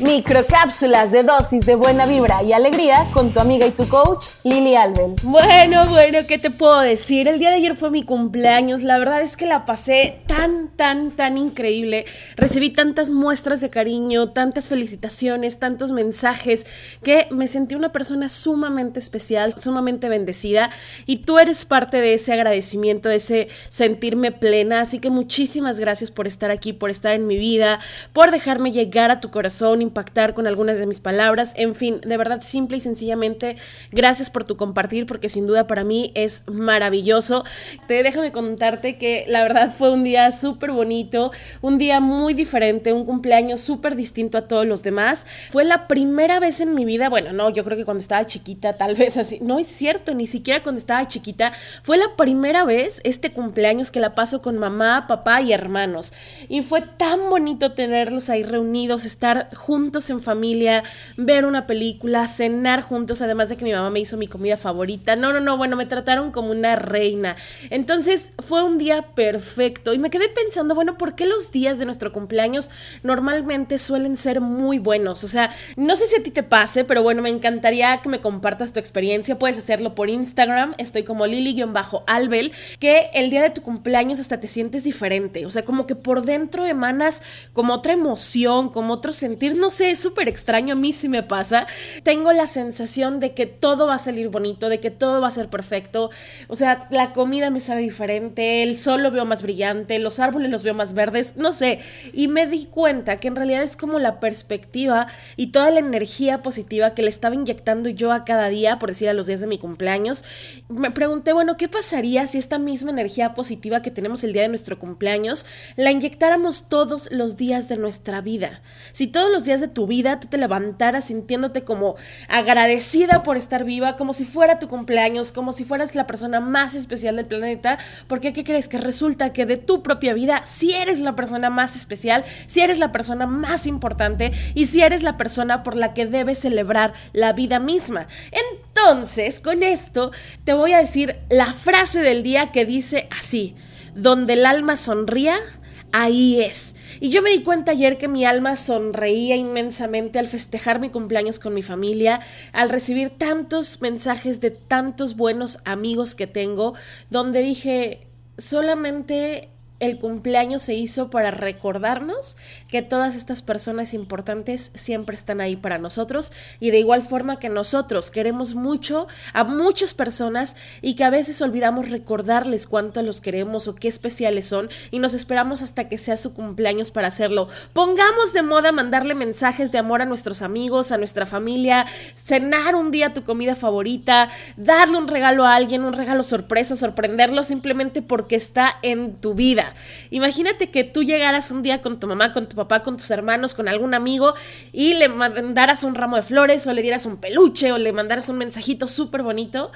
Microcápsulas de dosis de buena vibra y alegría con tu amiga y tu coach, Lili Alben. Bueno, bueno, ¿qué te puedo decir? El día de ayer fue mi cumpleaños. La verdad es que la pasé tan, tan, tan increíble. Recibí tantas muestras de cariño, tantas felicitaciones, tantos mensajes, que me sentí una persona sumamente especial, sumamente bendecida. Y tú eres parte de ese agradecimiento, de ese sentirme plena. Así que muchísimas gracias por estar aquí, por estar en mi vida, por dejarme llegar a tu corazón impactar con algunas de mis palabras. En fin, de verdad, simple y sencillamente, gracias por tu compartir, porque sin duda para mí es maravilloso. Te déjame contarte que la verdad fue un día súper bonito, un día muy diferente, un cumpleaños súper distinto a todos los demás. Fue la primera vez en mi vida, bueno, no, yo creo que cuando estaba chiquita, tal vez así, no es cierto, ni siquiera cuando estaba chiquita, fue la primera vez este cumpleaños que la paso con mamá, papá y hermanos. Y fue tan bonito tenerlos ahí reunidos, estar juntos juntos en familia, ver una película, cenar juntos, además de que mi mamá me hizo mi comida favorita. No, no, no, bueno, me trataron como una reina. Entonces fue un día perfecto y me quedé pensando, bueno, ¿por qué los días de nuestro cumpleaños normalmente suelen ser muy buenos? O sea, no sé si a ti te pase, pero bueno, me encantaría que me compartas tu experiencia. Puedes hacerlo por Instagram, estoy como lili-albel, que el día de tu cumpleaños hasta te sientes diferente. O sea, como que por dentro emanas como otra emoción, como otro sentir no sé, es súper extraño, a mí sí me pasa. Tengo la sensación de que todo va a salir bonito, de que todo va a ser perfecto. O sea, la comida me sabe diferente, el sol lo veo más brillante, los árboles los veo más verdes, no sé. Y me di cuenta que en realidad es como la perspectiva y toda la energía positiva que le estaba inyectando yo a cada día, por decir a los días de mi cumpleaños. Me pregunté, bueno, ¿qué pasaría si esta misma energía positiva que tenemos el día de nuestro cumpleaños la inyectáramos todos los días de nuestra vida? Si todos los días de tu vida tú te levantaras sintiéndote como agradecida por estar viva, como si fuera tu cumpleaños, como si fueras la persona más especial del planeta, porque ¿qué crees? Que resulta que de tu propia vida, si eres la persona más especial, si eres la persona más importante y si eres la persona por la que debes celebrar la vida misma. Entonces, con esto te voy a decir la frase del día que dice así, donde el alma sonría, ahí es. Y yo me di cuenta ayer que mi alma sonreía inmensamente al festejar mi cumpleaños con mi familia, al recibir tantos mensajes de tantos buenos amigos que tengo, donde dije, solamente el cumpleaños se hizo para recordarnos que todas estas personas importantes siempre están ahí para nosotros y de igual forma que nosotros queremos mucho a muchas personas y que a veces olvidamos recordarles cuánto los queremos o qué especiales son y nos esperamos hasta que sea su cumpleaños para hacerlo. Pongamos de moda mandarle mensajes de amor a nuestros amigos, a nuestra familia, cenar un día tu comida favorita, darle un regalo a alguien, un regalo sorpresa, sorprenderlo simplemente porque está en tu Imagínate que tú llegaras un día con tu mamá, con tu papá, con tus hermanos, con algún amigo y le mandaras un ramo de flores o le dieras un peluche o le mandaras un mensajito súper bonito.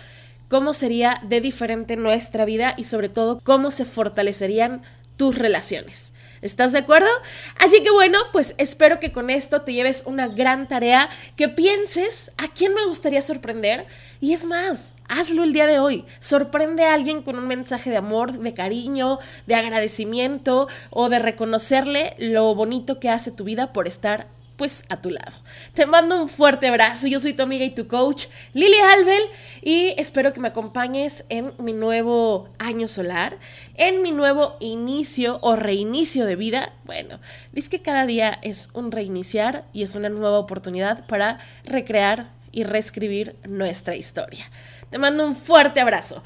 ¿Cómo sería de diferente nuestra vida y sobre todo cómo se fortalecerían tus relaciones? ¿Estás de acuerdo? Así que bueno, pues espero que con esto te lleves una gran tarea, que pienses a quién me gustaría sorprender y es más, hazlo el día de hoy. Sorprende a alguien con un mensaje de amor, de cariño, de agradecimiento o de reconocerle lo bonito que hace tu vida por estar pues a tu lado. Te mando un fuerte abrazo, yo soy tu amiga y tu coach Lili Albel y espero que me acompañes en mi nuevo año solar, en mi nuevo inicio o reinicio de vida. Bueno, dice que cada día es un reiniciar y es una nueva oportunidad para recrear y reescribir nuestra historia. Te mando un fuerte abrazo.